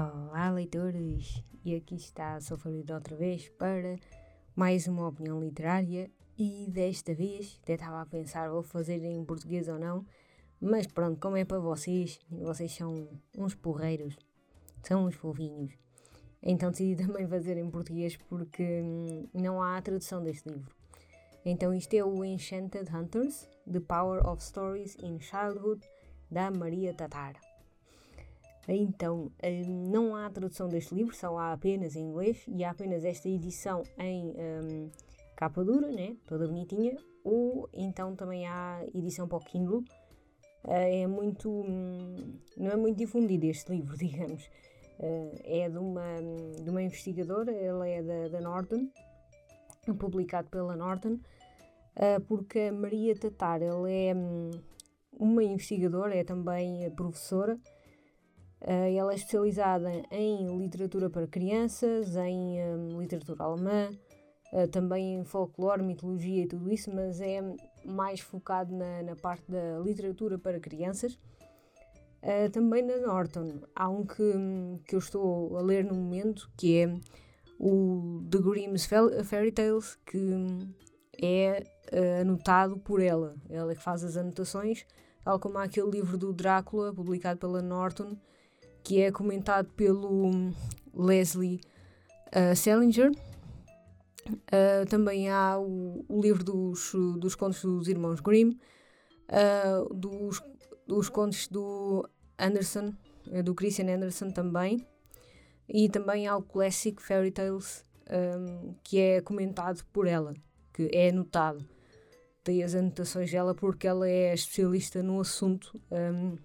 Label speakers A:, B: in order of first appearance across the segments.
A: Olá, leitores! E aqui está a Sofrida outra vez para mais uma opinião literária. E desta vez, até estava a pensar, vou fazer em português ou não, mas pronto, como é para vocês, vocês são uns porreiros, são uns fofinhos. Então decidi também fazer em português porque hum, não há tradução deste livro. Então isto é o Enchanted Hunters, The Power of Stories in Childhood, da Maria Tatar. Então, hum, não há tradução deste livro, só há apenas em inglês e há apenas esta edição em um, capa dura, né? toda bonitinha, ou então também há edição para o Kindle. Uh, é muito. Um, não é muito difundido este livro, digamos. Uh, é de uma, de uma investigadora, ela é da, da Norton, publicado pela Norton, porque a Maria Tatar ela é um, uma investigadora, é também professora. Uh, ela é especializada em literatura para crianças, em um, literatura alemã, uh, também em folclore, mitologia e tudo isso, mas é mais focado na, na parte da literatura para crianças. Uh, também na Norton há um que, que eu estou a ler no momento, que é o The Grimm's Fairy Tales, que é uh, anotado por ela. Ela é que faz as anotações, tal como há aquele livro do Drácula, publicado pela Norton, que é comentado pelo Leslie uh, Salinger. Uh, também há o, o, livro dos, dos contos dos irmãos Grimm, dos, dos contos do Anderson, do Christian Anderson também. E também há o Classic Fairy Tales, um, que é comentado por ela, que é anotado. Tem as anotações dela porque ela é especialista no assunto. Um,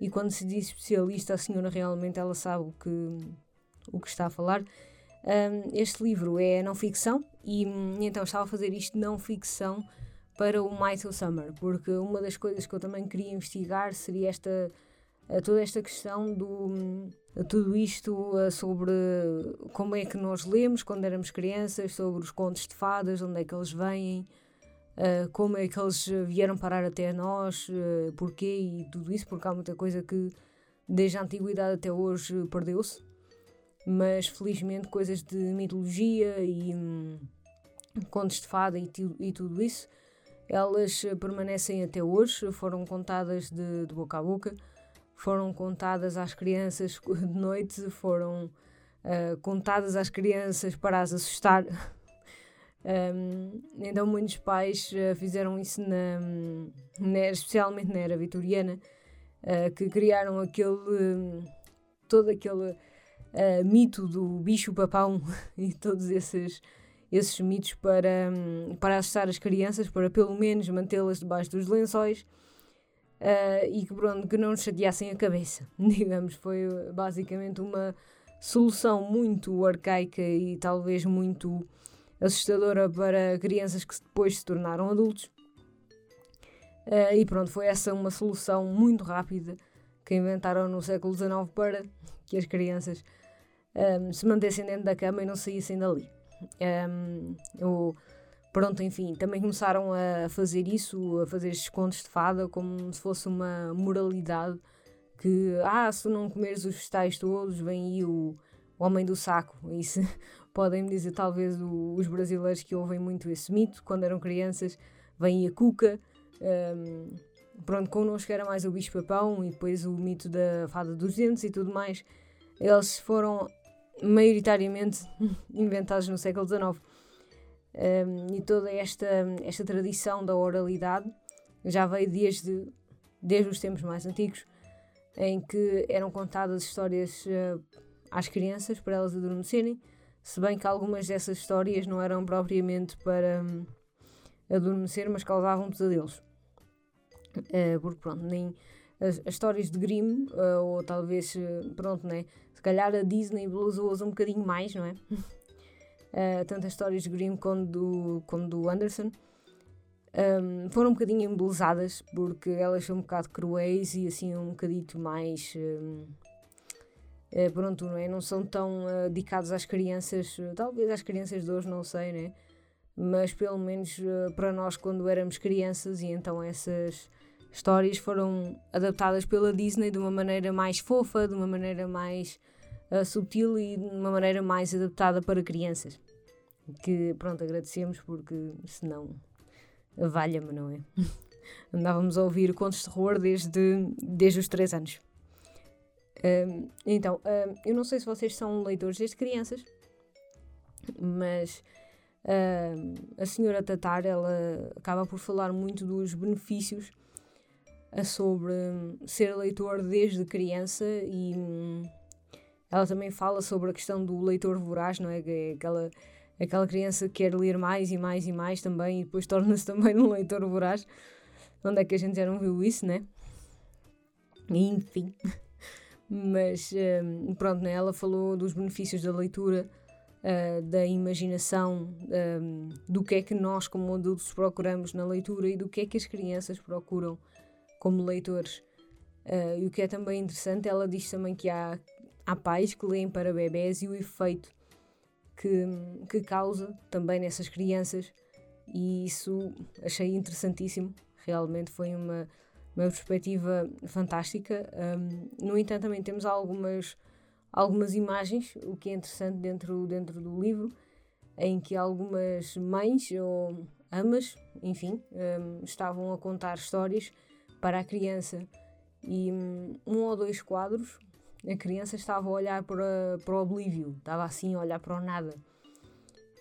A: e quando se diz especialista, a senhora realmente ela sabe o que, o que está a falar. Um, este livro é não ficção e então estava a fazer isto não ficção para o Michael Summer, porque uma das coisas que eu também queria investigar seria esta toda esta questão do tudo isto sobre como é que nós lemos quando éramos crianças, sobre os contos de fadas, onde é que eles vêm, como é que eles vieram parar até nós, porquê e tudo isso, porque há muita coisa que desde a antiguidade até hoje perdeu-se, mas felizmente coisas de mitologia e hum, contos de fada e, e tudo isso, elas permanecem até hoje, foram contadas de, de boca a boca. Foram contadas às crianças de noite, foram uh, contadas às crianças para as assustar. um, então muitos pais uh, fizeram isso na, na, especialmente na era vitoriana, uh, que criaram aquele todo aquele mito do bicho papão e todos esses esses mitos para, um, para assustar as crianças, para pelo menos mantê-las debaixo dos lençóis uh, e que, pronto, que não nos chateassem a cabeça. Digamos, foi basicamente uma solução muito arcaica e talvez muito assustadora para crianças que depois se tornaram adultos. Uh, e pronto, foi essa uma solução muito rápida que inventaram no século XIX para que as crianças um, se mantessem dentro da cama e não saíssem dali. Um, o, pronto, enfim, também começaram a fazer isso, a fazer estes contos de fada como se fosse uma moralidade que, ah, se não comeres os vegetais todos, vem aí o, o homem do saco. Isso podem-me dizer, talvez, o, os brasileiros que ouvem muito esse mito, quando eram crianças, vem a cuca. Um, pronto, connosco era mais o bicho-papão e depois o mito da fada dos dentes e tudo mais. Eles foram maioritariamente inventados no século XIX um, e toda esta, esta tradição da oralidade já veio desde, desde os tempos mais antigos, em que eram contadas histórias uh, às crianças para elas adormecerem, se bem que algumas dessas histórias não eram propriamente para um, adormecer, mas causavam pesadelos. Uh, porque pronto, nem as, as histórias de Grimm, uh, ou talvez, pronto, né? Se calhar a Disney usou-as um bocadinho mais, não é? uh, tanto as histórias de Grimm como do, como do Anderson, um, foram um bocadinho embelezadas porque elas são um bocado cruéis e assim um bocadito mais. Um, é, pronto, não é? Não são tão uh, dedicados às crianças, talvez às crianças de hoje, não sei, né? Mas pelo menos uh, para nós, quando éramos crianças, e então essas histórias foram adaptadas pela Disney de uma maneira mais fofa, de uma maneira mais uh, subtil e de uma maneira mais adaptada para crianças. Que pronto, agradecemos porque senão valha-me, não é? Andávamos a ouvir contos de terror desde, desde os 3 anos. Um, então, um, eu não sei se vocês são leitores desde crianças, mas um, a senhora Tatar ela acaba por falar muito dos benefícios sobre ser leitor desde criança e hum, ela também fala sobre a questão do leitor voraz, não é? é aquela, aquela criança que quer ler mais e mais e mais também e depois torna-se também um leitor voraz. Onde é que a gente já não viu isso, né? Enfim. Mas um, pronto, né? ela falou dos benefícios da leitura, uh, da imaginação, um, do que é que nós, como adultos, procuramos na leitura e do que é que as crianças procuram como leitores. Uh, e o que é também interessante, ela diz também que há, há pais que leem para bebés e o efeito que, que causa também nessas crianças, e isso achei interessantíssimo. Realmente foi uma, uma perspectiva fantástica. Um, no entanto, também temos algumas, algumas imagens, o que é interessante dentro, dentro do livro, em que algumas mães ou amas, enfim, um, estavam a contar histórias para a criança. E um, um ou dois quadros, a criança estava a olhar para, para o oblívio, estava assim a olhar para o nada.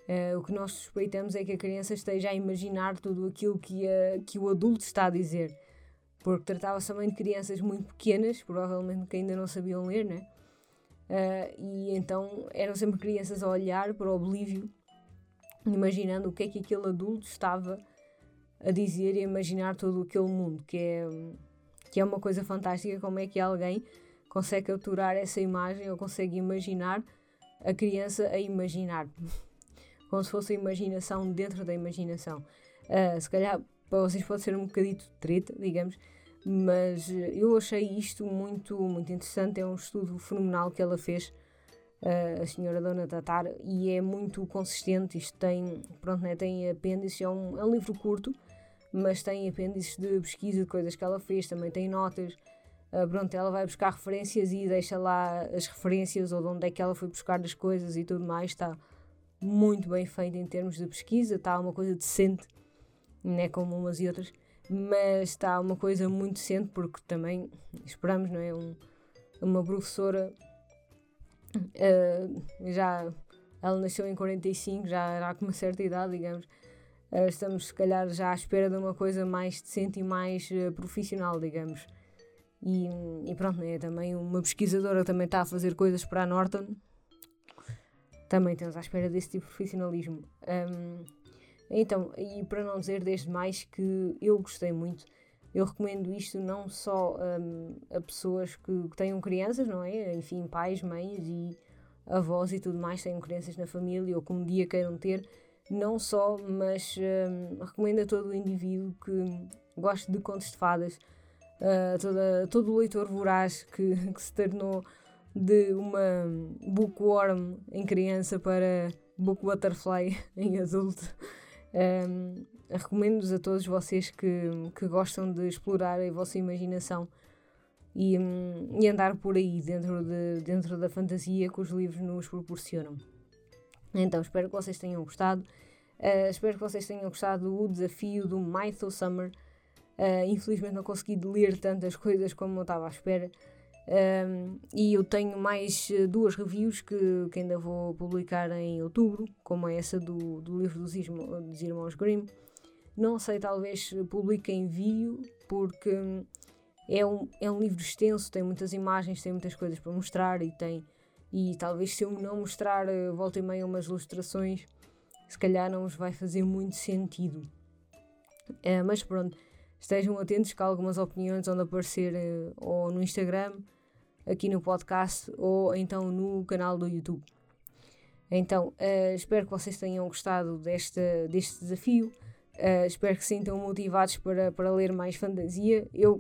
A: Uh, o que nós suspeitamos é que a criança esteja a imaginar tudo aquilo que, a, que o adulto está a dizer porque tratava-se também de crianças muito pequenas, provavelmente que ainda não sabiam ler, né? Uh, e então eram sempre crianças a olhar para o oblívio, imaginando o que é que aquele adulto estava a dizer e a imaginar todo aquele mundo, que é, que é uma coisa fantástica, como é que alguém consegue capturar essa imagem ou consegue imaginar a criança a imaginar, como se fosse a imaginação dentro da imaginação. Uh, se calhar para vocês pode ser um bocadito treta, digamos, mas eh, eu achei isto muito, muito interessante. É um estudo fenomenal que ela fez, uh, a senhora Dona Tatar, e é muito consistente. Isto tem, pronto, né, tem apêndices, é um, é um livro curto, mas tem apêndices de pesquisa de coisas que ela fez, também tem notas. Uh, pronto, ela vai buscar referências e deixa lá as referências ou de onde é que ela foi buscar as coisas e tudo mais. Está muito bem feito em termos de pesquisa, está uma coisa decente, não é como umas e outras mas está uma coisa muito decente porque também esperamos, não é? Um, uma professora uh, já ela nasceu em 45, já era com uma certa idade, digamos. Uh, estamos, se calhar, já à espera de uma coisa mais decente e mais uh, profissional, digamos. E, e pronto, né? também uma pesquisadora também está a fazer coisas para a Norton. Também estamos à espera desse tipo de profissionalismo. Um, então, e para não dizer desde mais que eu gostei muito, eu recomendo isto não só um, a pessoas que, que, tenham crianças, não é? Enfim, pais, mães e avós e tudo mais, tenham crianças na família ou que um dia queiram ter, não só, mas um, recomendo a todo o indivíduo que goste de contos de fadas, uh, toda, todo o leitor voraz que, que se tornou de uma bookworm em criança para book butterfly em adulto. Um, Recomendo-vos a todos vocês que, que gostam de explorar a vossa imaginação e, um, e andar por aí dentro, de, dentro da fantasia que os livros nos proporcionam. Então, espero que vocês tenham gostado. Uh, espero que vocês tenham gostado do desafio do Mytho Summer. Uh, infelizmente não consegui ler tantas coisas como eu estava à espera. Um, e eu tenho mais eh, duas reviews que, que, ainda vou publicar em outubro, como é essa do, do livro dos, Ismo, dos Irmãos Grimm. Não sei, talvez publique em vídeo, porque é um, é um livro extenso, tem muitas imagens, tem muitas coisas para mostrar e tem. E talvez se eu não mostrar eh, volta e meia umas ilustrações, se calhar não vos vai fazer muito sentido. Uh, mas pronto, estejam atentos que algumas opiniões vão aparecer uh, ou no Instagram aqui no podcast ou então no canal do YouTube. Então, uh, espero que vocês tenham gostado deste, desafio. Uh, espero que se sintam motivados para, para ler mais fantasia. Eu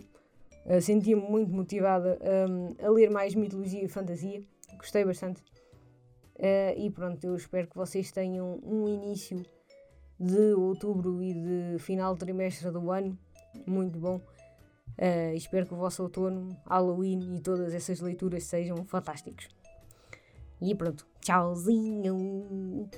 A: uh, senti-me muito motivada um, a ler mais mitologia e fantasia. Gostei bastante. E pronto, eu espero que vocês tenham um início de outubro e de final de trimestre do ano muito bom. Uh, espero que o vosso outono, Halloween e todas essas leituras sejam fantásticos. E pronto, tchauzinho!